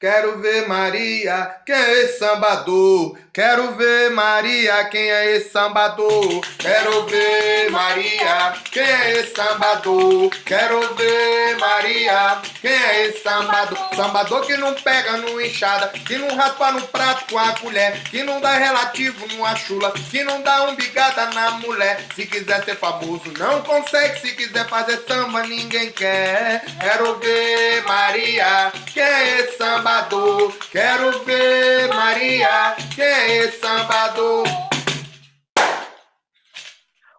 Quero ver Maria, quem é esse sambador? Quero ver Maria, quem é esse sambador? Quero ver Maria, quem é esse sambador? Quero ver Maria, quem é esse sambador? Sambador que não pega no enxada, que não raspa no prato com a colher, que não dá relativo numa chula, que não dá um bigada na mulher. Se quiser ser famoso, não consegue. Se quiser fazer samba, ninguém quer. Quero ver Maria, quem é esse samba? Sambador. Quero ver Maria, quem é sambador?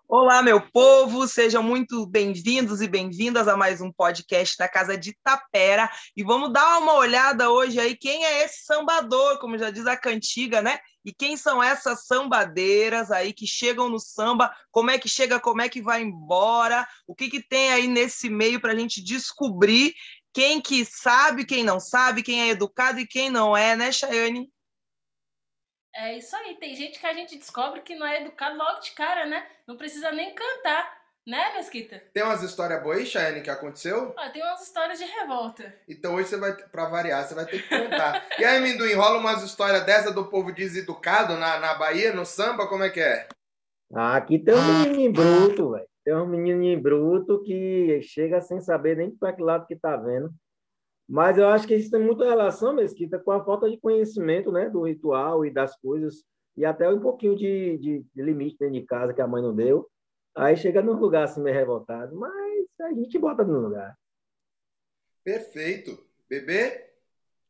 Olá, meu povo, sejam muito bem-vindos e bem-vindas a mais um podcast da Casa de Tapera. E vamos dar uma olhada hoje aí quem é esse sambador, como já diz a cantiga, né? E quem são essas sambadeiras aí que chegam no samba? Como é que chega, como é que vai embora? O que, que tem aí nesse meio para a gente descobrir quem que sabe, quem não sabe, quem é educado e quem não é, né, Chayane? É isso aí. Tem gente que a gente descobre que não é educado logo de cara, né? Não precisa nem cantar. Né, Mesquita? Tem umas histórias boas aí, Chayane, que aconteceu? Ah, tem umas histórias de revolta. Então hoje você vai, pra variar, você vai ter que contar. e aí, Minduim, rola umas histórias dessa do povo deseducado na, na Bahia, no samba, como é que é? Ah, aqui tem um menino bruto, velho. Tem um menino bruto que chega sem saber nem para que lado que está vendo. Mas eu acho que isso tem muita relação, Mesquita, com a falta de conhecimento né, do ritual e das coisas, e até um pouquinho de, de, de limite dentro de casa que a mãe não deu. Aí chega num lugar assim meio revoltado, mas a gente bota no lugar. Perfeito. Bebê?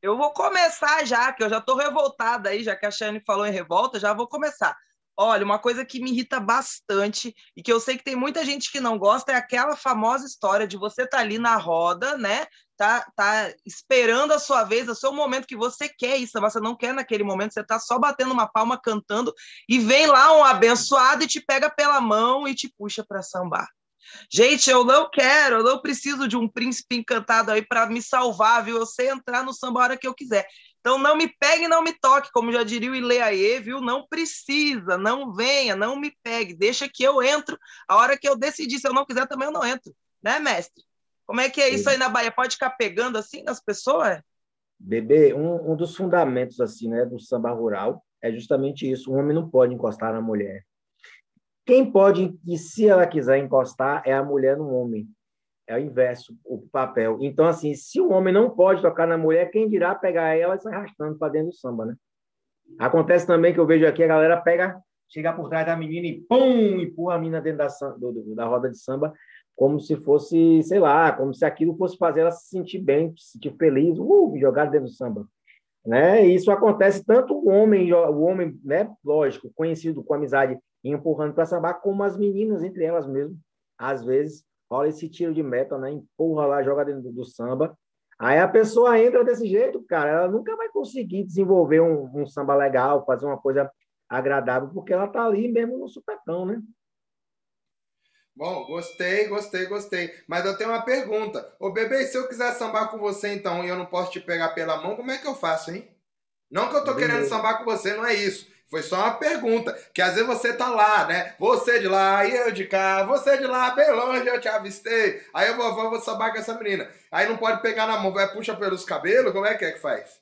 Eu vou começar já, que eu já estou revoltada aí, já que a Shane falou em revolta, já vou começar. Olha, uma coisa que me irrita bastante e que eu sei que tem muita gente que não gosta é aquela famosa história de você estar tá ali na roda, né? Tá, tá esperando a sua vez, o seu momento que você quer isso, você não quer naquele momento, você tá só batendo uma palma cantando e vem lá um abençoado e te pega pela mão e te puxa para sambar. Gente, eu não quero, eu não preciso de um príncipe encantado aí para me salvar, viu? Eu sei entrar no samba a hora que eu quiser. Então não me pegue, não me toque, como já diria o Ileaê, viu? Não precisa, não venha, não me pegue, deixa que eu entro. A hora que eu decidir, se eu não quiser, também eu não entro, né, mestre? Como é que é isso aí na Bahia? Pode ficar pegando assim nas pessoas? Bebê, um, um dos fundamentos assim, né, do samba rural é justamente isso. O homem não pode encostar na mulher. Quem pode, e se ela quiser encostar, é a mulher no homem. É o inverso, o papel. Então, assim, se o homem não pode tocar na mulher, quem dirá pegar ela e se arrastando para dentro do samba, né? Acontece também que eu vejo aqui a galera pega, chega por trás da menina e pum, empurra a menina dentro da, do, da roda de samba, como se fosse, sei lá, como se aquilo fosse fazer ela se sentir bem, se sentir feliz, uh, jogar dentro do samba. Né? Isso acontece tanto o homem, o homem, né, lógico, conhecido com amizade, empurrando para sambar, como as meninas entre elas mesmo, às vezes rola esse tiro de meta, né? Empurra lá, joga dentro do, do, samba. Aí a pessoa entra desse jeito, cara, ela nunca vai conseguir desenvolver um, um samba legal, fazer uma coisa agradável, porque ela tá ali mesmo no supetão, né? Bom, gostei, gostei, gostei. Mas eu tenho uma pergunta. Ô, bebê, se eu quiser sambar com você, então, e eu não posso te pegar pela mão, como é que eu faço, hein? Não que eu tô Beleza. querendo sambar com você, não é isso. Foi só uma pergunta. Que às vezes você tá lá, né? Você de lá e eu de cá. Você de lá, bem longe, eu te avistei. Aí eu vou, vou, vou sambar com essa menina. Aí não pode pegar na mão, vai puxa pelos cabelos? Como é que é que faz?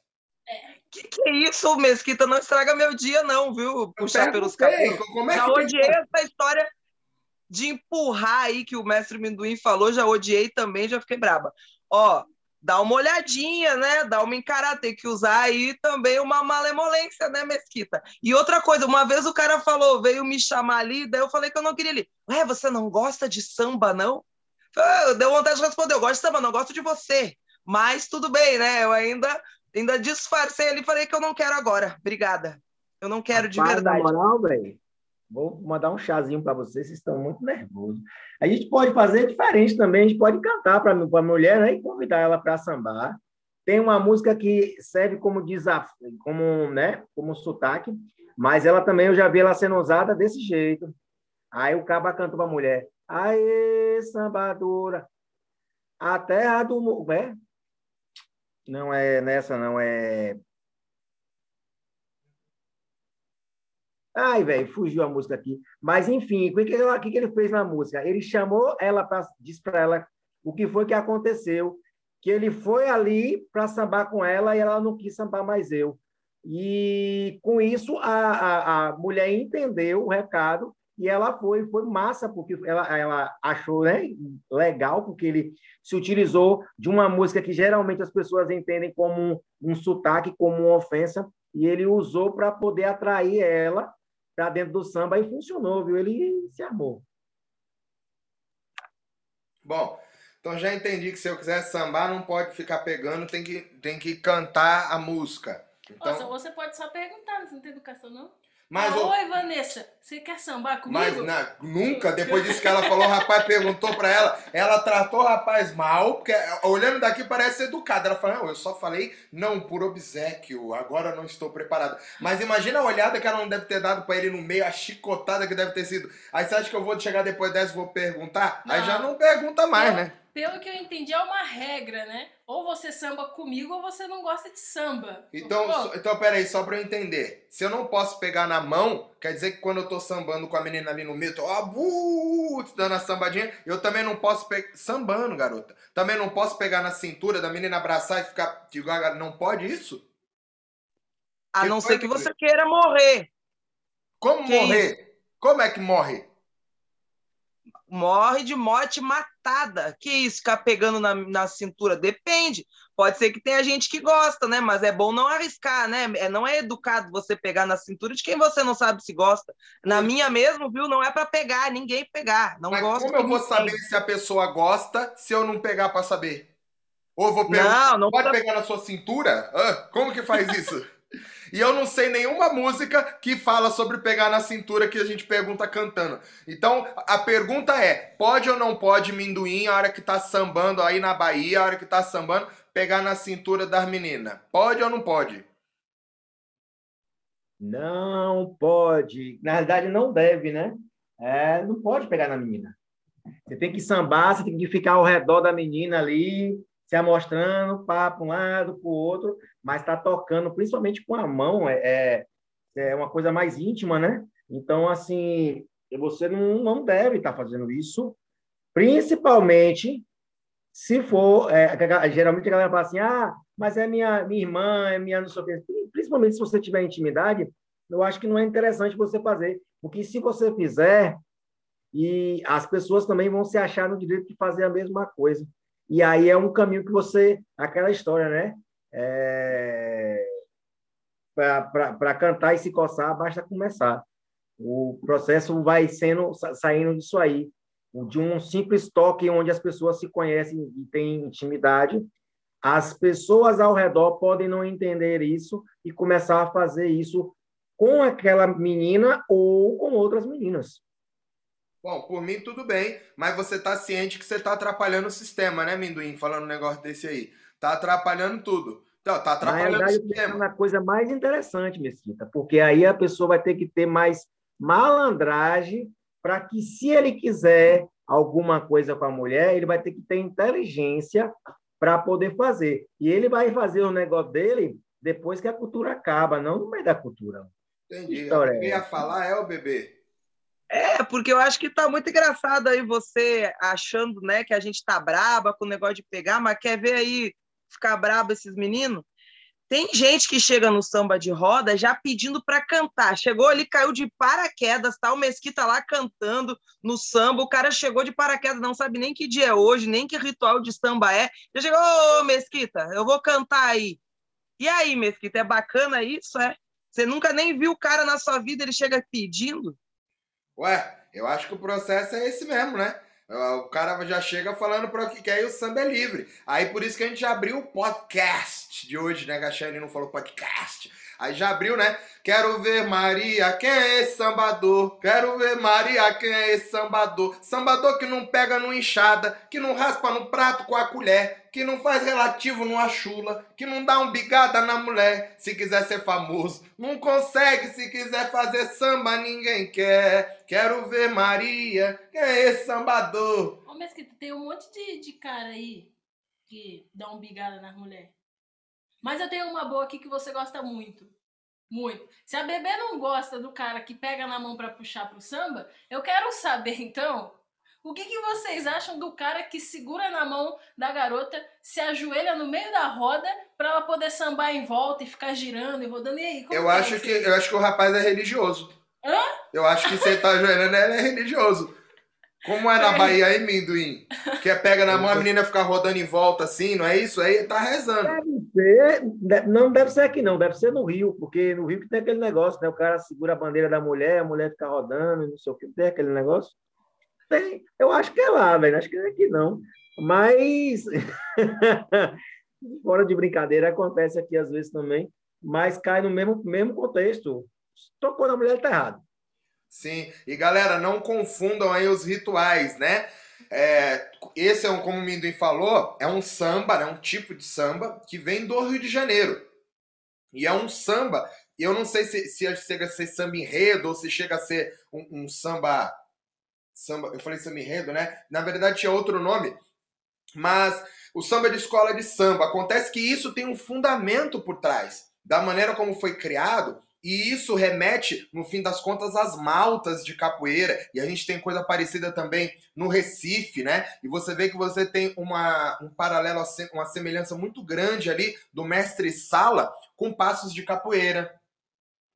Que que é isso, Mesquita? Não estraga meu dia, não, viu? Puxar pelos cabelos. Como é já odiei essa história de empurrar aí que o mestre Minduim falou, já odiei também, já fiquei braba. Ó, dá uma olhadinha, né? Dá uma encarada, tem que usar aí também uma malemolência, né, Mesquita? E outra coisa, uma vez o cara falou, veio me chamar ali, daí eu falei que eu não queria ali. Ué, você não gosta de samba, não? Deu vontade de responder, eu gosto de samba, não gosto de você. Mas tudo bem, né? Eu ainda, ainda disfarcei ali, falei que eu não quero agora. Obrigada. Eu não quero Rapaz, de verdade. Na moral, velho, Vou mandar um chazinho para vocês, vocês estão muito nervosos. A gente pode fazer diferente também, a gente pode cantar para a mulher né, e convidar ela para sambar. Tem uma música que serve como desafio, como, né, como sotaque, mas ela também eu já vi ela sendo usada desse jeito. Aí o caba canta para a mulher: Aê, sambadora, a terra do. É? Não é nessa, não é Ai, velho, fugiu a música aqui. Mas, enfim, o que, que, que, ele fez na música? Ele chamou ela para. disse para ela o que foi que aconteceu. que ele foi ali para sambar com ela e ela não quis sambar mais eu. E com isso a, a, a mulher entendeu o recado e ela foi, foi massa, porque ela, ela achou né, legal, porque ele se utilizou de uma música que geralmente as pessoas entendem como um, um sotaque, como uma ofensa, e ele usou para poder atrair ela para dentro do samba e funcionou, viu? Ele se armou. Bom, então já entendi que se eu quiser sambar, não pode ficar pegando, tem que, tem que cantar a música. Então... Nossa, você pode só perguntar, não tem educação, não? Mas ah, o- Oi, Vanessa, você quer sambar comigo? Mas na- nunca, depois disso que ela falou, o rapaz perguntou pra ela, ela tratou o rapaz mal, porque olhando daqui parece educada. Ela falou, não, eu só falei não por obsequio, agora não estou preparada. Mas imagina a olhada que ela não deve ter dado pra ele no meio, a chicotada que deve ter sido. Aí você acha que eu vou chegar depois dessa e vou perguntar? Aí Não. já não pergunta mais, né? Pelo que eu entendi, é uma regra, né? Ou você samba comigo ou você não gosta de samba. Então, so- então peraí, só pra eu entender. Se eu não posso pegar na mão, quer dizer que quando eu tô sambando com a menina ali no meio, tô ó, bu, dando a sambadinha, eu também não posso pegar. Sambando, garota. Também não posso pegar na cintura da menina abraçar e ficar. Digo, ah, Não pode isso? A Que não ser que você queira morrer. Como Que morrer? Como é que morre? Morre de morte matada. Que isso, ficar pegando na, na cintura? Depende. Pode ser que tenha gente que gosta, né? Mas é bom não arriscar, né? É, não é educado você pegar na cintura de quem você não sabe se gosta. Na minha mesmo, viu? Não é para pegar, ninguém pegar. Não Mas gosto como eu vou ninguém. saber se a pessoa gosta se eu não pegar pra saber? Ou vou Não, perguntar, não pode pegar na sua cintura? Hã? como que faz isso? e eu não sei nenhuma música que fala sobre pegar na cintura que a gente pergunta cantando. Então, a pergunta é, pode ou não pode minduim, a hora que tá sambando aí na Bahia, a hora que tá sambando, pegar na cintura das meninas? Pode ou não pode? Não pode. Na realidade, não deve, né? É, não pode pegar na menina. Você tem que sambar, você tem que ficar ao redor da menina ali, se amostrando, pá, para um lado, para o outro, mas está tocando, principalmente com a mão, é, é, é uma coisa mais íntima, né? Então, assim, você não, não deve estar fazendo isso, principalmente se for. é, geralmente a galera fala assim: ah, mas é minha, minha irmã, é minha não sei o quê. Principalmente se você tiver intimidade, eu acho que não é interessante você fazer, porque se você fizer, e as pessoas também vão se achar no direito de fazer a mesma coisa. E aí é um caminho que você. aquela história, né? É, Para cantar e se coçar, basta começar. O processo vai sendo sa- saindo disso aí, de um simples toque onde as pessoas se conhecem e têm intimidade. As pessoas ao redor podem não entender isso e começar a fazer isso com aquela menina ou com outras meninas. Bom, por mim tudo bem, mas você tá ciente que você tá atrapalhando o sistema, né, Minduim? Falando um negócio desse aí. Tá atrapalhando tudo. Então, tá Na atrapalhando o realidade, eu sistema. na coisa mais interessante, Mesquita, porque aí a pessoa vai ter que ter mais malandragem para que, se ele quiser alguma coisa com a mulher, ele vai ter que ter inteligência para poder fazer. E ele vai fazer o negócio dele depois que a cultura acaba, não no meio da cultura. Entendi. Eu é ia falar é o bebê. É, porque eu acho que tá muito engraçado aí você achando, né, que a gente tá braba com o negócio de pegar, mas quer ver aí ficar brabo esses meninos? Tem gente que chega no samba de roda já pedindo para cantar. Chegou ali, caiu de paraquedas, tá o Mesquita lá cantando no samba. O cara chegou de paraquedas, não sabe nem que dia é hoje, nem que ritual de samba é. Já chegou, ô Mesquita, eu vou cantar aí. E aí, Mesquita, é bacana isso, é? Você nunca nem viu o cara na sua vida, ele chega pedindo? Ué, eu acho que o processo é esse mesmo, né? O cara já chega falando para o que quer e o samba é livre. Aí por isso que a gente já abriu o podcast de hoje, né? Shane não falou podcast. Aí já abriu, né? Quero ver Maria, quem é esse sambador? Quero ver Maria, quem é esse sambador? Sambador que não pega no enxada, que não raspa no prato com a colher, que não faz relativo numa chula, que não dá um bigada na mulher, se quiser ser famoso. Não consegue, se quiser fazer samba, ninguém quer. Quero ver Maria, quem é esse sambador? Ô, Mesquita, tem um monte de, de cara aí que dá um bigada nas mulheres. Mas eu tenho uma boa aqui que você gosta muito. Muito. Se a bebê não gosta do cara que pega na mão pra puxar pro samba, eu quero saber, então, O que, que vocês acham do cara que segura na mão da garota, se ajoelha no meio da roda para ela poder sambar em volta e ficar girando e rodando? E aí? eu, é acho que, eu acho que o rapaz é religioso. Hã? Eu acho que você tá ajoelhando, ele é religioso. Como é na é. Bahia aí, Minduim? Que é pega na mão, a menina fica rodando em volta assim, não é isso? Aí tá rezando. Deve ser, não deve ser aqui não, deve ser no Rio, porque no Rio que tem aquele negócio, né? O cara segura a bandeira da mulher, a mulher fica rodando, não sei o que, tem aquele negócio. Tem, eu acho que é lá, velho, acho que é aqui não. Mas, fora de brincadeira, acontece aqui às vezes também, mas cai no mesmo, mesmo contexto. Tocou na mulher, tá errado. Sim, e galera, não confundam aí os rituais, né? É, esse é um, como o Minduim falou, é um samba, né? um tipo de samba que vem do Rio de Janeiro. E é um samba, eu não sei se, se chega a ser samba enredo ou se chega a ser um, um samba. Samba, eu falei samba enredo, né? Na verdade tinha outro nome, mas o samba de escola de samba. Acontece que isso tem um fundamento por trás. Da maneira como foi criado, e isso remete, no fim das contas, às maltas de capoeira. E a gente tem coisa parecida também no Recife, né? E você vê que você tem uma, um paralelo, uma semelhança muito grande ali do mestre Sala com passos de capoeira,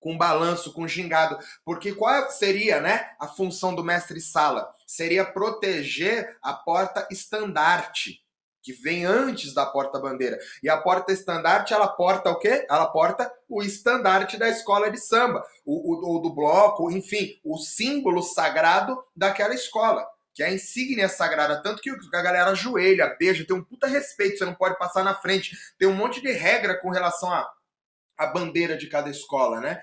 com balanço, com gingado. Porque qual seria né, a função do mestre Sala? Seria proteger a porta estandarte que vem antes da porta-bandeira. E a porta-estandarte, ela porta o quê? Ela porta o estandarte da escola de samba, o, o, do bloco, enfim, o símbolo sagrado daquela escola, que é a insígnia sagrada. Tanto que a galera ajoelha, beija, tem um puta respeito, você não pode passar na frente. Tem um monte de regra com relação a, a bandeira de cada escola, né?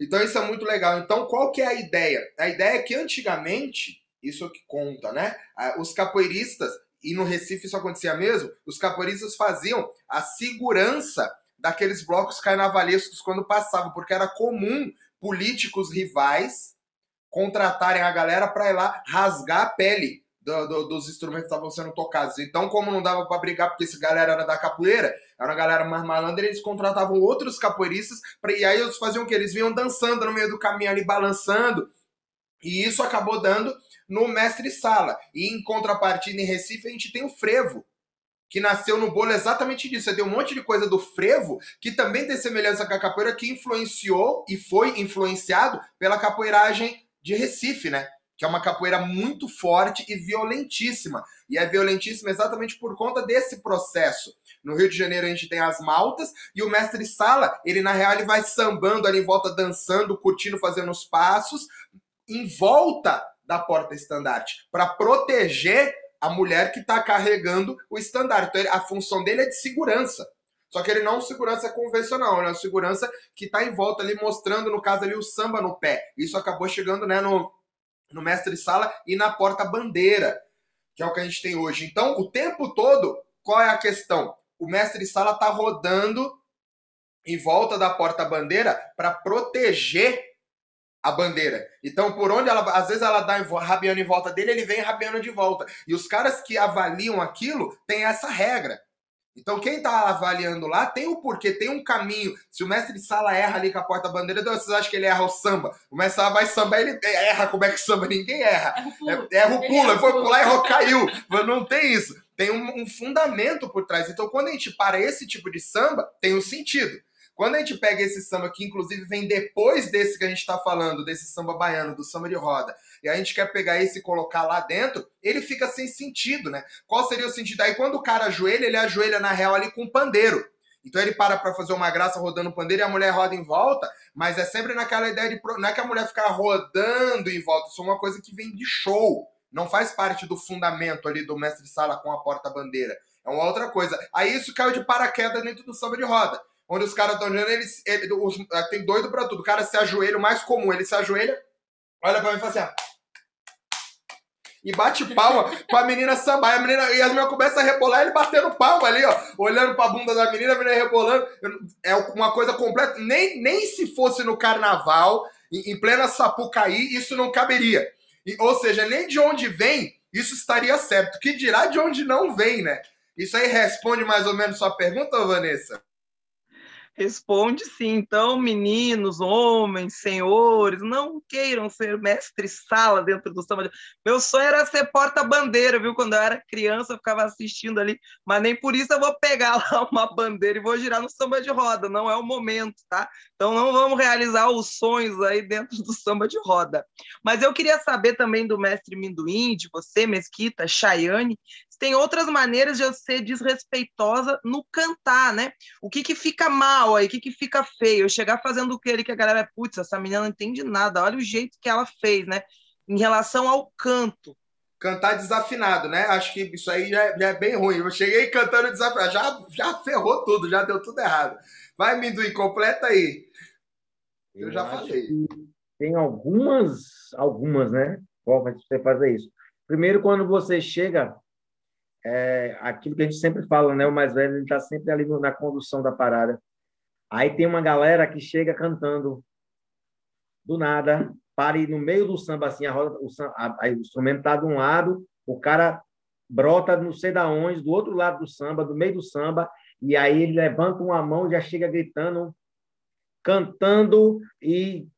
Então isso é muito legal. Então qual que é a ideia? A ideia é que antigamente, isso é que conta, né? Os capoeiristas, e no Recife isso acontecia mesmo, os capoeiristas faziam a segurança daqueles blocos carnavalescos quando passavam, porque era comum políticos rivais contratarem a galera para ir lá rasgar a pele do, do, dos instrumentos estavam sendo tocados. Então, como não dava para brigar, porque esse galera era da capoeira, era uma galera mais malandra, eles contratavam outros capoeiristas, pra, e aí eles faziam o que? Eles vinham dançando no meio do caminho ali, balançando, e isso acabou dando no Mestre Sala. E em contrapartida, em Recife, a gente tem o frevo, que nasceu no bolo exatamente disso. Você tem um monte de coisa do frevo que também tem semelhança com a capoeira, que influenciou e foi influenciado pela capoeiragem de Recife, né? Que é uma capoeira muito forte e violentíssima. E é violentíssima exatamente por conta desse processo. No Rio de Janeiro a gente tem as maltas e o mestre Sala, ele na real ele vai sambando ali em volta, dançando, curtindo, fazendo os passos, em volta da porta estandarte para proteger a mulher que está carregando o estandarte. Então, a função dele é de segurança. Só que ele não é um segurança convencional, ele é um segurança que está em volta ali, mostrando, no caso ali, o samba no pé. Isso acabou chegando né, no, no mestre sala e na porta-bandeira, que é o que a gente tem hoje. Então, o tempo todo, qual é a questão? O mestre sala está rodando em volta da porta-bandeira para proteger a bandeira. Então, por onde ela, às vezes ela dá rabiando em volta dele, ele vem rabiando de volta. E os caras que avaliam aquilo têm essa regra. Então, quem tá avaliando lá tem o porquê, tem um caminho. Se o mestre de sala erra ali com a porta-bandeira, então vocês acham que ele erra o samba? O mestre de sala vai samba, ele erra. Como é que samba? Ninguém erra. Erra o pulo. Ele foi pular, errou, caiu. Não tem isso. Tem um, um fundamento por trás. Então, quando a gente para esse tipo de samba, tem um sentido. Quando a gente pega esse samba que inclusive vem depois desse que a gente está falando, desse samba baiano, do samba de roda, e a gente quer pegar esse e colocar lá dentro, ele fica sem sentido, né? Qual seria o sentido? Aí quando o cara ajoelha, ele ajoelha na real ali com o pandeiro. Então ele para para fazer uma graça rodando o pandeiro e a mulher roda em volta, mas é sempre naquela ideia de. Não é que a mulher ficar rodando em volta, isso é uma coisa que vem de show. Não faz parte do fundamento ali do mestre sala com a porta-bandeira. É uma outra coisa. Aí isso caiu de paraquedas dentro do samba de roda onde os caras estão olhando, eles, ele, os, ah, tem doido pra tudo. O cara se ajoelha, o mais comum, ele se ajoelha, olha pra mim e fala assim, ó. E bate palma pra menina sambar. E, a menina, e as meninas começam a rebolar, ele batendo palma ali, ó. Olhando pra bunda da menina, a menina rebolando. É uma coisa completa. Nem, nem se fosse no carnaval, em, em plena Sapucaí, isso não caberia. E, ou seja, nem de onde vem, isso estaria certo. Que dirá de onde não vem, né? Isso aí responde mais ou menos sua pergunta, Vanessa? Responde sim. Então, meninos, homens, senhores, não queiram ser mestre-sala dentro do samba. Meu sonho era ser porta-bandeira, viu? Quando eu era criança, eu ficava assistindo ali, mas nem por isso eu vou pegar lá uma bandeira e vou girar no samba de roda. Não é o momento, tá? Então, não vamos realizar os sonhos aí dentro do samba de roda. Mas eu queria saber também do mestre Minduim, de você, Mesquita, Chayane, tem outras maneiras de eu ser desrespeitosa no cantar, né? O que que fica mal aí, o que que fica feio? Eu chegar fazendo o que ali que a galera, putz, essa menina não entende nada, olha o jeito que ela fez, né? Em relação ao canto. Cantar desafinado, né? Acho que isso aí já é, já é bem ruim. Eu cheguei cantando desafinado, já, já ferrou tudo, já deu tudo errado. Vai, Minduim, completa aí. Eu, Eu já falei. Tem algumas, algumas, né? Formas de você fazer isso. Primeiro, quando você chega é aquilo que a gente sempre fala, né? O mais velho ele está sempre ali na condução da parada. Aí tem uma galera que chega cantando do nada, para ir no meio do samba assim, a roda, o, a, a, o instrumento está de um lado, o cara brota não sei da onde, do outro lado do samba, do meio do samba, e aí ele levanta uma mão, já chega gritando, cantando e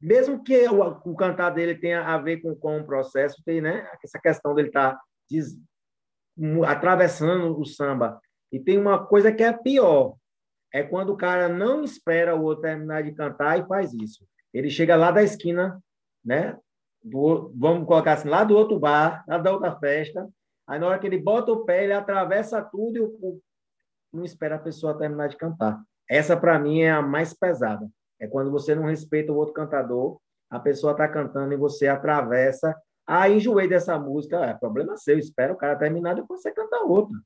mesmo que o, o cantar dele tenha a ver com, com o processo, tem, né? Essa questão dele estar tá atravessando o samba. E tem uma coisa que é pior, é quando o cara não espera o outro terminar de cantar e faz isso. Ele chega lá da esquina, né? Do, vamos colocar assim, lá do outro bar, lá da outra festa. Aí na hora que ele bota o pé, ele atravessa tudo e o, não espera a pessoa terminar de cantar. Essa para mim é a mais pesada. É quando você não respeita o outro cantador, a pessoa está cantando e você atravessa ah, enjoei dessa música. É problema seu, espera o cara terminar, depois você canta outra.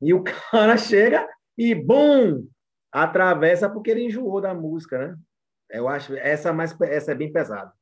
E o cara chega e, bum, atravessa porque ele enjoou da música, né? Eu acho essa mais essa é bem pesada.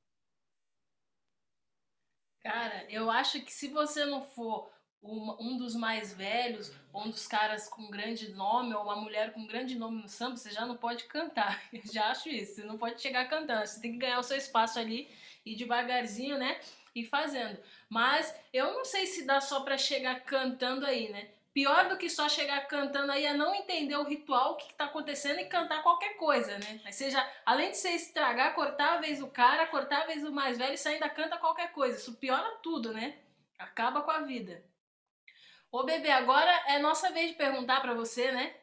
Cara, eu acho que se você não for um, dos mais velhos, um dos caras com grande nome, ou uma mulher com grande nome no samba, você já não pode cantar. Eu já acho isso. Você não pode chegar cantando. Você tem que ganhar o seu espaço ali e devagarzinho, né? e fazendo. Mas eu não sei se dá só para chegar cantando aí, né? Pior do que só chegar cantando aí é não entender o ritual, o que está acontecendo e cantar qualquer coisa, né? Aí seja, além de você estragar, cortar a vez o cara, cortar a vez o mais velho, você ainda canta qualquer coisa. Isso piora tudo, né? Acaba com a vida. Ô bebê, agora é nossa vez de perguntar para você, né?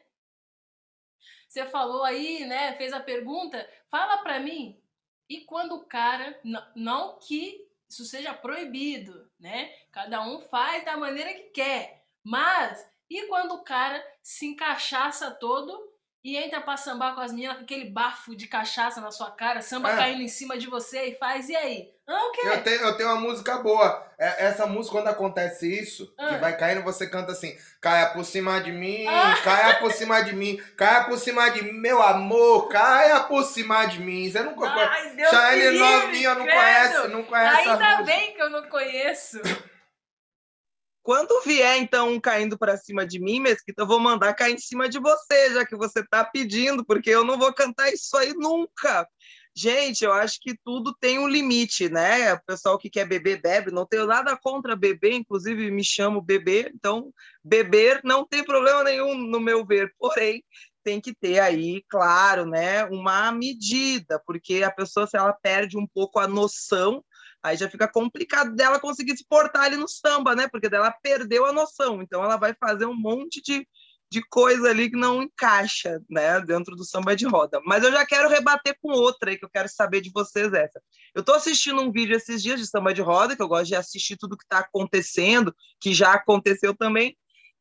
Você falou aí, né? Fez a pergunta. Fala para mim. E quando o cara, não que isso seja proibido, né? Cada um faz da maneira que quer. Mas e quando o cara se encaixaça todo e entra pra sambar com as meninas com aquele bafo de cachaça na sua cara, samba é. caindo em cima de você e faz, e aí? Ah? Eu tenho, eu tenho uma música boa. É, essa música, quando acontece isso, ah. que vai caindo, você canta assim: caia por cima de mim, ah. caia por cima de mim, caia por cima de mim, meu amor, caia por cima de mim. Você nunca conhece. Shine novinha, não conhece, não conhece. Ainda bem que eu não conheço. Quando vier, então, um caindo para cima de mim, Mesquita, eu vou mandar cair em cima de você, já que você está pedindo, porque eu não vou cantar isso aí nunca. Gente, eu acho que tudo tem um limite, né? O pessoal que quer beber, bebe. Não tenho nada contra beber, inclusive me chamo beber. Então, beber não tem problema nenhum, no meu ver. Porém, tem que ter aí, claro, né, uma medida, porque a pessoa, se ela perde um pouco a noção Aí já fica complicado dela conseguir se portar ali no samba, né? Porque dela perdeu a noção. Então ela vai fazer um monte de, de coisa ali que não encaixa, né? Dentro do samba de roda. Mas eu já quero rebater com outra aí que eu quero saber de vocês essa. Eu estou assistindo um vídeo esses dias de samba de roda, que eu gosto de assistir tudo que está acontecendo, que já aconteceu também.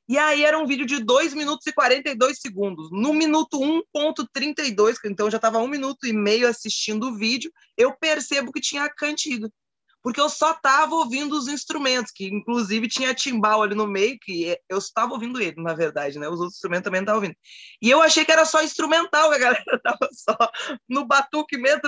E aí era um vídeo de 2 minutos e 42 segundos. No minuto 1.32, então já estava um minuto e meio assistindo o vídeo, eu percebo que tinha cantiga porque eu só estava ouvindo os instrumentos, que inclusive tinha timbal ali no meio, que eu estava ouvindo ele, na verdade, né? Os outros instrumentos também não estavam ouvindo. E eu achei que era só instrumental, que a galera estava só no batuque mesmo,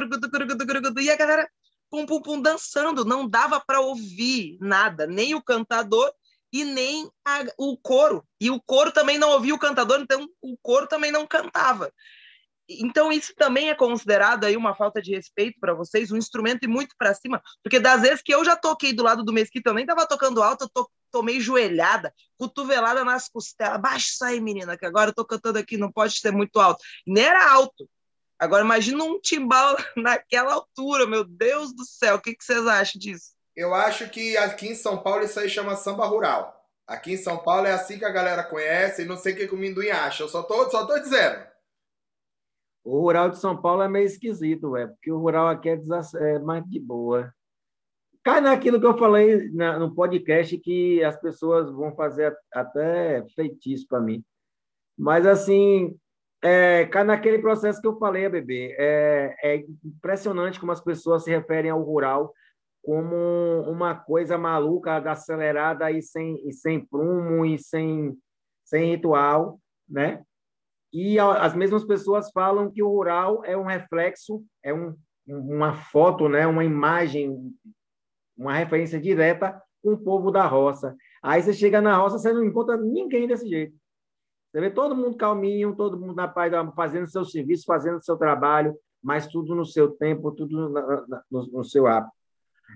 e a galera pum, pum, pum, dançando, não dava para ouvir nada, nem o cantador e nem a, o coro. E o coro também não ouvia o cantador, então o coro também não cantava. Então, isso também é considerado aí uma falta de respeito para vocês, um instrumento e muito para cima, porque das vezes que eu já toquei do lado do Mesquita, eu nem estava tocando alto, eu to tomei joelhada, cotovelada nas costelas. Baixa isso aí, menina, que agora eu tô cantando aqui, não pode ser muito alto. Nem era alto. Agora imagina um timbal naquela altura, meu Deus do céu. O que, que vocês acham disso? Eu acho que aqui em São Paulo isso aí chama samba rural. Aqui em São Paulo é assim que a galera conhece e não sei o que, que o Minduim acha. Eu só tô, só tô dizendo. O rural de São Paulo é meio esquisito, velho, porque o rural aqui é, é, mais de boa. Cai naquilo que eu falei na, no podcast que as pessoas vão fazer até feitiço para mim. Mas, assim, é, cai naquele processo que eu falei, bebê. É, é impressionante como as pessoas se referem ao rural como uma coisa maluca, acelerada e sem, e sem prumo e sem, sem ritual, né? E as mesmas pessoas falam que o rural é um reflexo, é um, uma foto, né? uma imagem, uma referência direta com o povo da roça. Aí você chega na roça, você não encontra ninguém desse jeito. Você vê todo mundo calminho, todo mundo na paz, fazendo seu serviço, fazendo seu trabalho, mas tudo no seu tempo, tudo no, no seu hábito.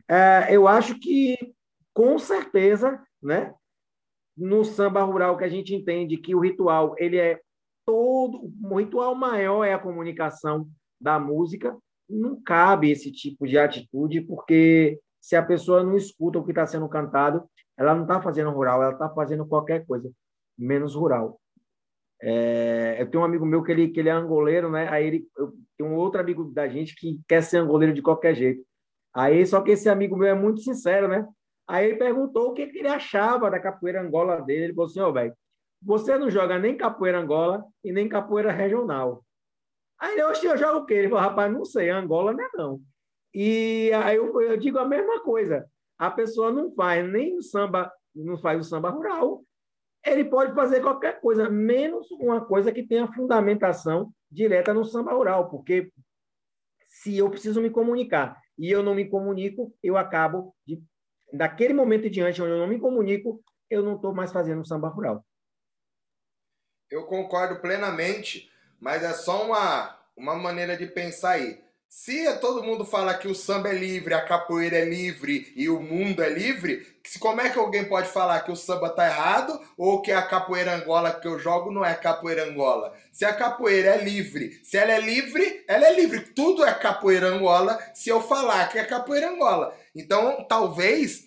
É, eu acho que, com certeza, né, no samba rural que a gente entende que o ritual ele é todo, o ritual maior é a comunicação da música, não cabe esse tipo de atitude, porque se a pessoa não escuta o que está sendo cantado, ela não está fazendo rural, ela está fazendo qualquer coisa, menos rural. É, eu tenho um amigo meu que ele, que ele é angoleiro, né? Aí ele, um outro amigo da gente que quer ser angoleiro de qualquer jeito. Aí, só que esse amigo meu é muito sincero, né? Aí ele perguntou o que, que ele achava da capoeira Angola dele. Ele falou assim: Ó, oh, velho, você não joga nem capoeira Angola e nem capoeira regional. Aí eu, eu jogo o quê? Ele falou: rapaz, não sei, Angola não é não. E aí eu, eu digo a mesma coisa. A pessoa não faz nem o samba, não faz o samba rural. Ele pode fazer qualquer coisa, menos uma coisa que tenha fundamentação direta no samba rural, porque se eu preciso me comunicar e eu não me comunico, eu acabo de, daquele momento em diante onde eu não me comunico, eu não estou mais fazendo samba rural. Eu concordo plenamente, mas é só uma, uma maneira de pensar aí. Se todo mundo fala que o samba é livre, a capoeira é livre e o mundo é livre, como é que alguém pode falar que o samba tá errado ou que a capoeira angola que eu jogo não é capoeira angola? Se a capoeira é livre, se ela é livre, ela é livre. Tudo é capoeira angola se eu falar que é capoeira angola. Então, talvez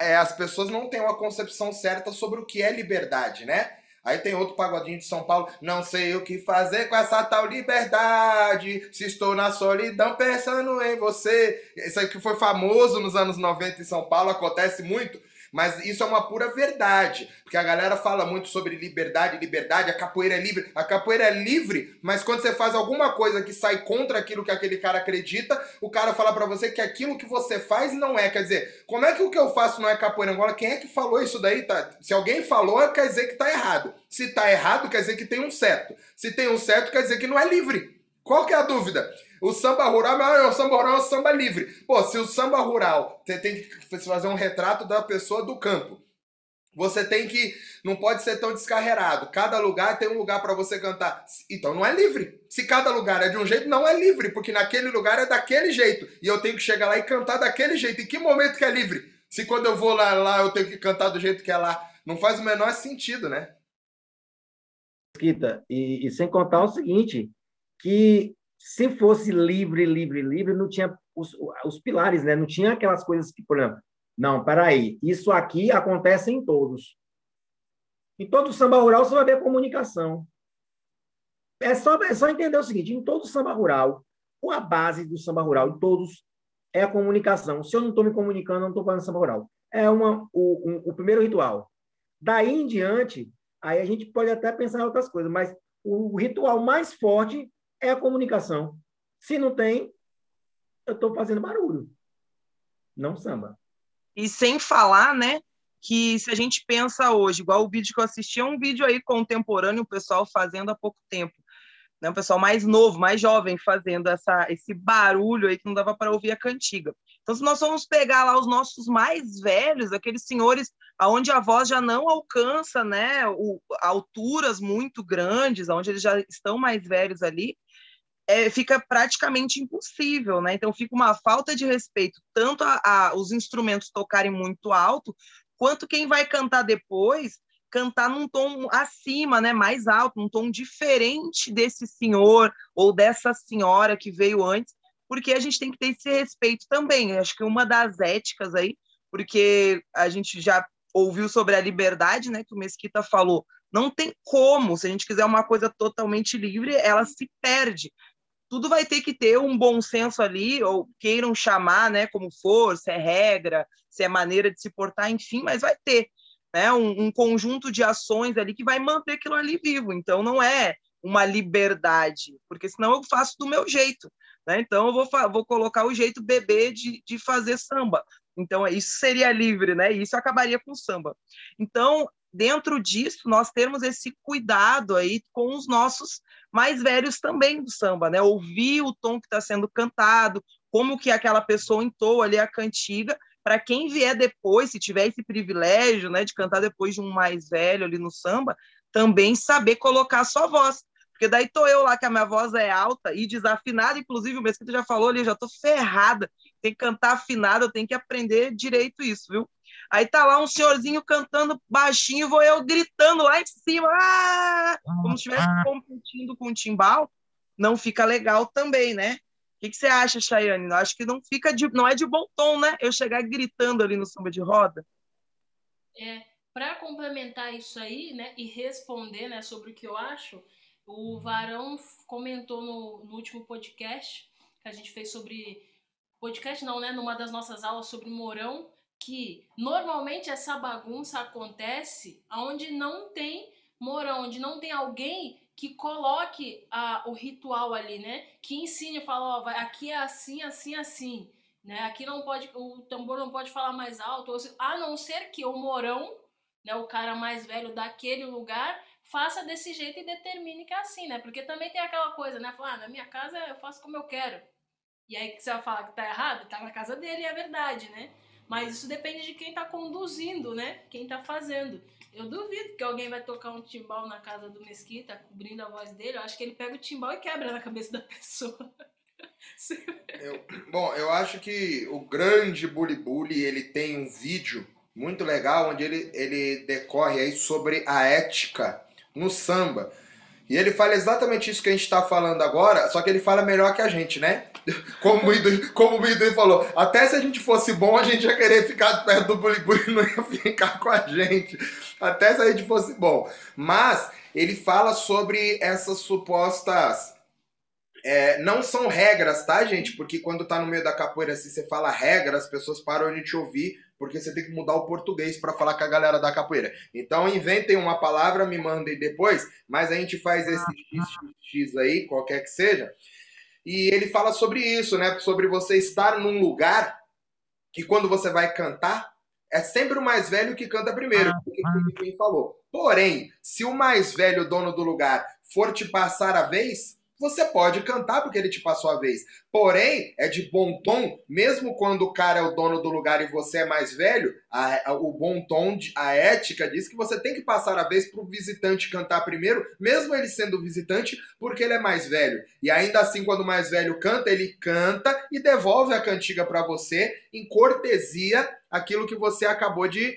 é, as pessoas não tenham a concepção certa sobre o que é liberdade, né? Aí tem outro pagodinho de São Paulo, não sei o que fazer com essa tal liberdade. Se estou na solidão pensando em você. Isso aí que foi famoso nos anos 90 em São Paulo, acontece muito. Mas isso é uma pura verdade, porque a galera fala muito sobre liberdade, liberdade, a capoeira é livre. A capoeira é livre, mas quando você faz alguma coisa que sai contra aquilo que aquele cara acredita, o cara fala para você que aquilo que você faz não é. Quer dizer, como é que o que eu faço não é capoeira Angola? Quem é que falou isso daí? Tá? Se alguém falou, quer dizer que tá errado. Se tá errado, quer dizer que tem um certo. Se tem um certo, quer dizer que não é livre. Qual que é a dúvida? O samba rural, mas o samba rural é o samba livre. Pô, se o samba rural, você tem que fazer um retrato da pessoa do campo. Você tem que. Não pode ser tão descarreado. Cada lugar tem um lugar para você cantar. Então não é livre. Se cada lugar é de um jeito, não é livre, porque naquele lugar é daquele jeito. E eu tenho que chegar lá e cantar daquele jeito. Em que momento que é livre? Se quando eu vou lá, lá eu tenho que cantar do jeito que é lá. Não faz o menor sentido, né? Quita, e, e sem contar o seguinte, que se fosse livre, livre, livre, não tinha os, os pilares, né? Não tinha aquelas coisas que, por exemplo, não, peraí, isso aqui acontece em todos. Em todo samba rural você vai ver a comunicação. É só, é só entender o seguinte: em todo samba rural, a base do samba rural, em todos, é a comunicação. Se eu não estou me comunicando, eu não estou fazendo samba rural. É uma, o, um, o primeiro ritual. Daí em diante, aí a gente pode até pensar em outras coisas, mas o ritual mais forte é a comunicação. Se não tem, eu estou fazendo barulho. Não samba. E sem falar, né, que se a gente pensa hoje, igual o vídeo que eu assisti, é um vídeo aí contemporâneo, o pessoal fazendo há pouco tempo. Né, o pessoal mais novo, mais jovem, fazendo essa, esse barulho aí que não dava para ouvir a cantiga. Então, se nós formos pegar lá os nossos mais velhos, aqueles senhores aonde a voz já não alcança né, o, alturas muito grandes, onde eles já estão mais velhos ali, é, fica praticamente impossível, né? Então fica uma falta de respeito, tanto a, a, os instrumentos tocarem muito alto, quanto quem vai cantar depois cantar num tom acima, né, mais alto, num tom diferente desse senhor ou dessa senhora que veio antes, porque a gente tem que ter esse respeito também. acho que uma das éticas aí, porque a gente já ouviu sobre a liberdade, né, que o Mesquita falou, não tem como, se a gente quiser uma coisa totalmente livre, ela se perde. Tudo vai ter que ter um bom senso ali, ou queiram chamar, né, como for, se é regra, se é maneira de se portar, enfim, mas vai ter né, um, um conjunto de ações ali que vai manter aquilo ali vivo. Então, não é uma liberdade, porque senão eu faço do meu jeito. Né? Então, eu vou, vou colocar o jeito bebê de, de fazer samba. Então, isso seria livre, né? Isso acabaria com o samba. Então, dentro disso, nós temos esse cuidado aí com os nossos mais velhos também do samba, né? Ouvir o tom que está sendo cantado, como que aquela pessoa entoa ali a cantiga, para quem vier depois, se tiver esse privilégio, né, de cantar depois de um mais velho ali no samba, também saber colocar a sua voz. Porque daí tô eu lá que a minha voz é alta e desafinada, inclusive o Mesquita já falou ali, eu já tô ferrada. Tem que cantar afinada, eu tenho que aprender direito isso, viu? Aí tá lá um senhorzinho cantando baixinho, vou eu gritando lá em cima, ah! como se estivesse competindo com o timbal, não fica legal também, né? O que, que, você acha, Chayane? Acho que não fica de, não é de bom tom, né? Eu chegar gritando ali no samba de roda. É, para complementar isso aí, né, e responder, né, sobre o que eu acho, o Varão comentou no, no último podcast que a gente fez sobre podcast não, né, numa das nossas aulas sobre Mourão, que normalmente essa bagunça acontece onde não tem Mourão, onde não tem alguém que coloque a, o ritual ali, né? Que ensine, fala, ó, vai, aqui é assim, assim, assim, né? Aqui não pode, o tambor não pode falar mais alto, a não ser que o morão, né, o cara mais velho daquele lugar, faça desse jeito e determine que é assim, né? Porque também tem aquela coisa, né? Falar, ah, na minha casa eu faço como eu quero. E aí que você vai falar que tá errado, tá na casa dele, é verdade, né? Mas isso depende de quem tá conduzindo, né? Quem tá fazendo. Eu duvido que alguém vai tocar um timbal na casa do Mesquita, cobrindo a voz dele. Eu acho que ele pega o timbal e quebra na cabeça da pessoa. eu, bom, eu acho que o grande Bully Bully, ele tem um vídeo muito legal onde ele, ele decorre aí sobre a ética no samba. E ele fala exatamente isso que a gente está falando agora, só que ele fala melhor que a gente, né? Como o Idu, como o Idu falou, até se a gente fosse bom, a gente ia querer ficar perto do Bully Bully não ia ficar com a gente. Até se a gente fosse bom. Mas ele fala sobre essas supostas. É, não são regras, tá, gente? Porque quando tá no meio da capoeira, se você fala regra, as pessoas param de te ouvir porque você tem que mudar o português para falar com a galera da capoeira. Então inventem uma palavra, me mandem depois, mas a gente faz esse x, aí, qualquer que seja. E ele fala sobre isso, né? Sobre você estar num lugar que quando você vai cantar, é sempre o mais velho que canta primeiro, porque quem falou. Porém, se o mais velho dono do lugar for te passar a vez, você pode cantar porque ele te passou a vez. Porém, é de bom tom, mesmo quando o cara é o dono do lugar e você é mais velho, a, a, o bom tom, a ética diz que você tem que passar a vez para o visitante cantar primeiro, mesmo ele sendo visitante, porque ele é mais velho. E ainda assim, quando o mais velho canta, ele canta e devolve a cantiga para você em cortesia aquilo que você acabou de,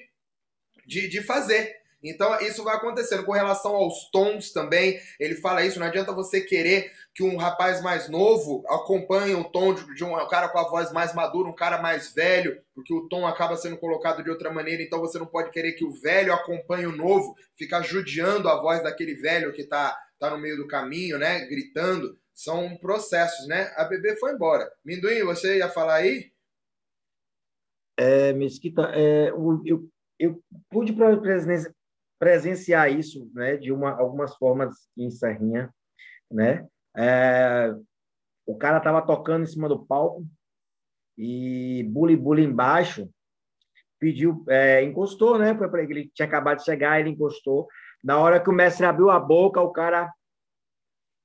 de, de fazer. Então, isso vai acontecendo. Com relação aos tons também, ele fala isso. Não adianta você querer que um rapaz mais novo acompanhe o tom de, de, um cara com a voz mais madura, um cara mais velho, porque o tom acaba sendo colocado de outra maneira. Então, você não pode querer que o velho acompanhe o novo, ficar judiando a voz daquele velho que tá, tá no meio do caminho, né? Gritando. São processos, né? A bebê foi embora. Minduim, você ia falar aí? É, Mesquita, é, eu, eu, eu pude presenciar isso, né, de uma, algumas formas em Serrinha, né? É, o cara estava tocando em cima do palco e bully bully embaixo pediu, é, encostou, né? Foi para ele tinha acabado de chegar, ele encostou. Na hora que o mestre abriu a boca, o cara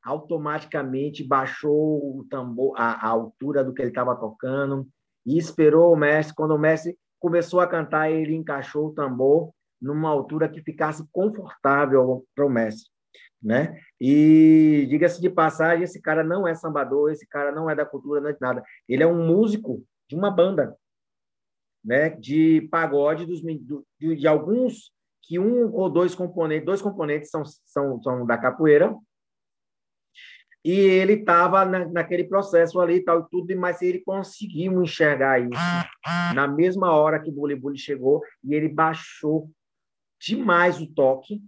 automaticamente baixou o tambor, a, a altura do que ele estava tocando e esperou o mestre. Quando o mestre começou a cantar, ele encaixou o tambor numa altura que ficasse confortável para o mestre. Né? E diga-se de passagem, esse cara não é sambador, esse cara não é da cultura, não é de nada. Ele é um músico de uma banda. né, de pagode dos, de, de alguns que um ou dois componentes, dois componentes são, são, são da capoeira, e ele estava na, naquele processo ali tal, e tudo, mas ele conseguiu enxergar isso na mesma hora que o Bully Bully chegou, e ele baixou demais o toque.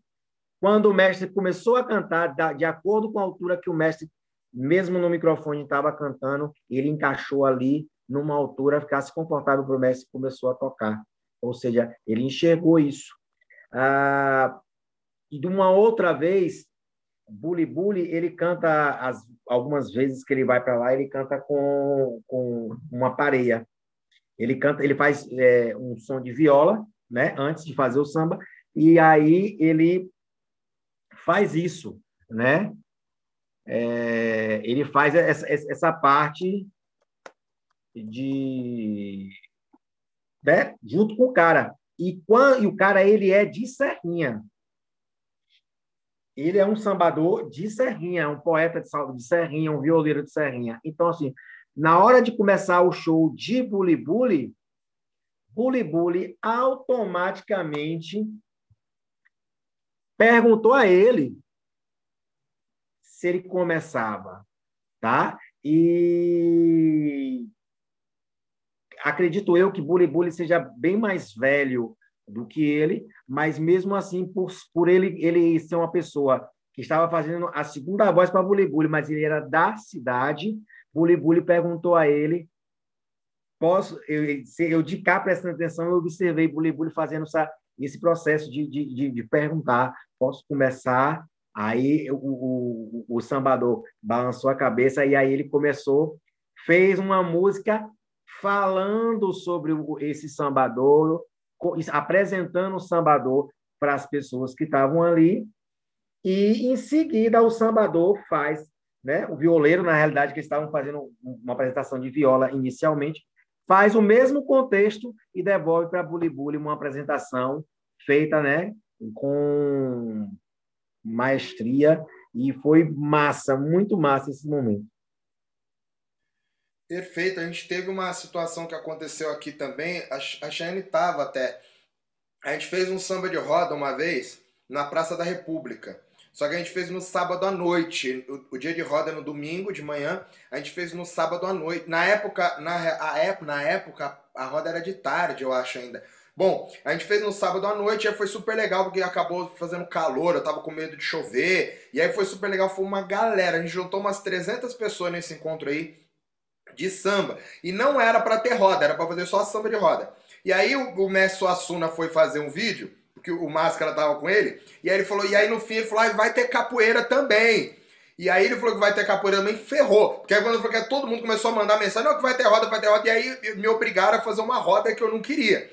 Quando o mestre começou a cantar, de acordo com a altura que o mestre, mesmo no microfone, estava cantando, ele encaixou ali numa altura, ficasse confortável para o mestre começou a tocar. Ou seja, ele enxergou isso. Ah, e de uma outra vez, Bully Bully, ele canta, as, algumas vezes que ele vai para lá, ele canta com, com uma pareia. Ele canta, ele faz é, um som de viola, né, antes de fazer o samba, e aí ele faz isso, né? É, ele faz essa, essa parte de né? junto com o cara. E, quando, e o cara ele é de Serrinha. Ele é um sambador de Serrinha, um poeta de, de Serrinha, um violeiro de Serrinha. Então, assim, na hora de começar o show de Bully Bully, Bully Bully automaticamente perguntou a ele se ele começava, tá? E acredito eu que Bully Bully seja bem mais velho do que ele, mas mesmo assim, por, por ele, ele ser uma pessoa que estava fazendo a segunda voz para Bully Bully, mas ele era da cidade, Bully Bully perguntou a ele, posso, eu, eu de cá prestando atenção, eu observei Bully Bully fazendo essa, esse processo de, de, de, de perguntar, posso começar? Aí o, o, o sambador balançou a cabeça e aí ele começou, fez uma música falando sobre esse sambador, apresentando o sambador para as pessoas que estavam ali, e em seguida o sambador faz, né, o violeiro, na realidade, que estavam fazendo uma apresentação de viola inicialmente, faz o mesmo contexto e devolve para Bully uma apresentação feita né, com maestria, e foi massa, muito massa esse momento. Perfeito. A gente teve uma situação que aconteceu aqui também. A Shane estava até. A gente fez um samba de roda uma vez na Praça da República. Só que a gente fez no sábado à noite. O, o dia de roda é no domingo de manhã. A gente fez no sábado à noite. Na época, na, a, na época, a roda era de tarde, eu acho ainda. Bom, a gente fez no sábado à noite e foi super legal porque acabou fazendo calor, eu tava com medo de chover. E aí foi super legal, foi uma galera. A gente juntou umas 300 pessoas nesse encontro aí de samba. E não era para ter roda, era para fazer só samba de roda. E aí o, o Messi Suassuna foi fazer um vídeo, porque o Máscara tava com ele, e aí ele falou, e aí no fim ele falou, ah, vai ter capoeira também. E aí ele falou que vai ter capoeira também, ferrou. Porque aí quando falou que todo mundo começou a mandar mensagem, não, que vai ter roda, vai ter roda, e aí me obrigaram a fazer uma roda que eu não queria.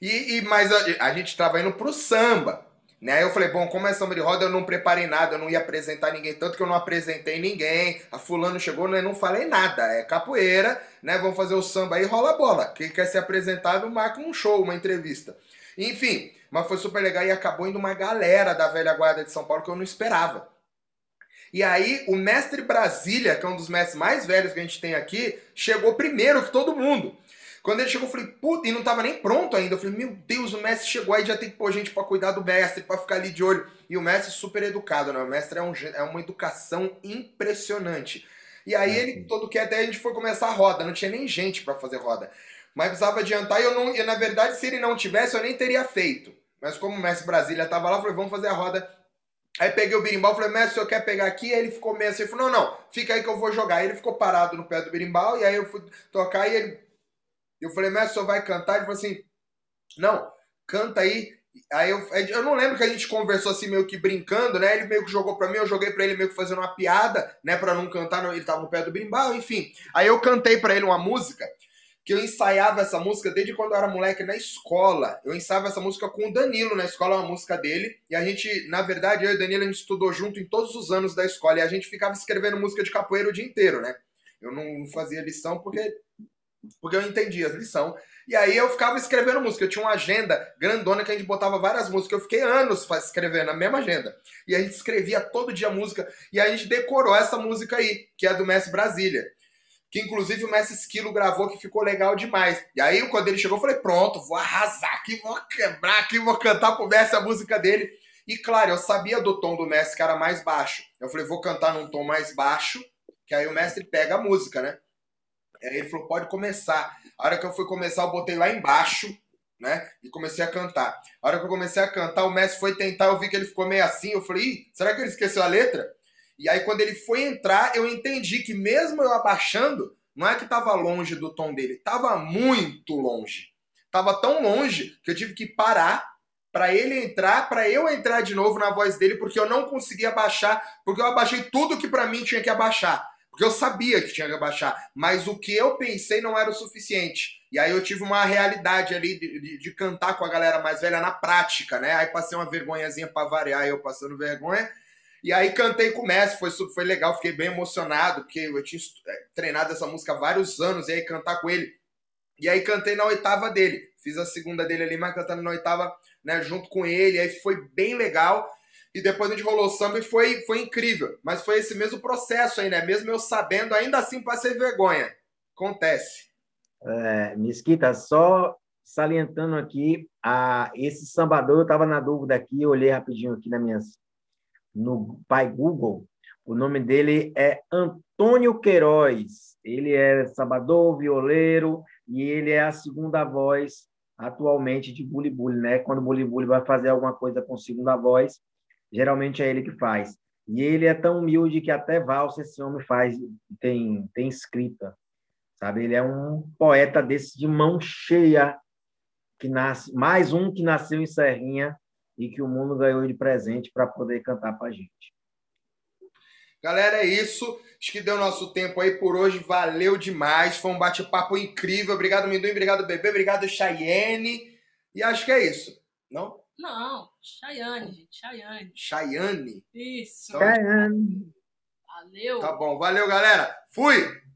E, e mas a, a gente estava indo pro samba. Né? Aí eu falei, bom, como é samba de roda, eu não preparei nada, eu não ia apresentar ninguém, tanto que eu não apresentei ninguém. A fulano chegou, né? não falei nada. É capoeira, né? Vamos fazer o samba aí, rola a bola. Quem quer ser apresentado, marca um show, uma entrevista. Enfim, mas foi super legal e acabou indo uma galera da velha guarda de São Paulo que eu não esperava. E aí, o mestre Brasília, que é um dos mestres mais velhos que a gente tem aqui, chegou primeiro que todo mundo. Quando ele chegou, eu falei, puta, e não tava nem pronto ainda. Eu falei, meu Deus, o mestre chegou aí, já tem que pôr gente para cuidar do mestre, para ficar ali de olho. E o mestre super educado, né? O mestre é, um, é uma educação impressionante. E aí é, ele, todo que até a gente foi começar a roda, não tinha nem gente para fazer roda. Mas precisava adiantar e eu não, e na verdade, se ele não tivesse, eu nem teria feito. Mas como o mestre Brasília tava lá, eu falei, vamos fazer a roda. Aí peguei o birimbau, falei, mestre, o senhor quer pegar aqui? Aí ele ficou meio assim, falou, não, não, fica aí que eu vou jogar. Aí ele ficou parado no pé do birimbau, e aí eu fui tocar e ele eu falei, mas o senhor vai cantar? Ele falou assim, não, canta aí. Aí eu, eu não lembro que a gente conversou assim meio que brincando, né? Ele meio que jogou pra mim, eu joguei pra ele meio que fazendo uma piada, né? Pra não cantar, ele tava no pé do brimbal, enfim. Aí eu cantei pra ele uma música, que eu ensaiava essa música desde quando eu era moleque na escola. Eu ensaiava essa música com o Danilo na escola, uma música dele. E a gente, na verdade, eu e o Danilo, a gente estudou junto em todos os anos da escola. E a gente ficava escrevendo música de capoeira o dia inteiro, né? Eu não fazia lição porque porque eu entendi a lição. E aí eu ficava escrevendo música. Eu tinha uma agenda grandona que a gente botava várias músicas. Eu fiquei anos escrevendo a mesma agenda. E a gente escrevia todo dia música. E a gente decorou essa música aí, que é do Mestre Brasília. Que inclusive o Mestre Esquilo gravou, que ficou legal demais. E aí, quando ele chegou, eu falei, pronto, vou arrasar aqui, vou quebrar aqui, vou cantar pro Mestre a música dele. E claro, eu sabia do tom do Mestre que era mais baixo. Eu falei, vou cantar num tom mais baixo, que aí o Mestre pega a música, né? Aí ele falou, pode começar. A hora que eu fui começar, eu botei lá embaixo, né? E comecei a cantar. A hora que eu comecei a cantar, o mestre foi tentar, eu vi que ele ficou meio assim. Eu falei, será que ele esqueceu a letra? E aí, quando ele foi entrar, eu entendi que mesmo eu abaixando, não é que estava longe do tom dele, estava muito longe. Tava tão longe que eu tive que parar para ele entrar, para eu entrar de novo na voz dele, porque eu não conseguia abaixar, porque eu abaixei tudo que para mim tinha que abaixar. Porque eu sabia que tinha que abaixar, mas o que eu pensei não era o suficiente. E aí eu tive uma realidade ali de, de, de cantar com a galera mais velha na prática, né? Aí passei uma vergonhazinha para variar, eu passando vergonha. E aí cantei com o Messi, foi, foi legal, fiquei bem emocionado, porque eu tinha é, treinado essa música há vários anos, e aí cantar com ele. E aí cantei na oitava dele. Fiz a segunda dele ali, mas cantando na oitava, né, junto com ele. Aí foi bem legal e depois a gente rolou samba e foi, foi incrível. Mas foi esse mesmo processo aí, né? Mesmo eu sabendo, ainda assim passei vergonha. Acontece. É, Mesquita, só salientando aqui, a, esse sambador, eu estava na dúvida aqui, olhei rapidinho aqui na minhas, no pai Google, o nome dele é Antônio Queiroz. Ele é sambador, violeiro, e ele é a segunda voz atualmente de Bully Bully, né? Quando Bully Bully vai fazer alguma coisa com segunda voz, geralmente é ele que faz. E ele é tão humilde que até valsa esse homem faz, tem, tem escrita, sabe? Ele é um poeta desse de mão cheia, que nasce, mais um que nasceu em Serrinha e que o mundo ganhou de presente para poder cantar para a gente. Galera, é isso. Acho que deu nosso tempo aí por hoje. Valeu demais. Foi um bate-papo incrível. Obrigado, Minduim. Obrigado, Bebê. Obrigado, Chayenne. E acho que é isso. Não? Não, Chayane, gente, Chayane. Chayane? Isso. Então, Chayane. Valeu. Tá bom, valeu, galera. Fui!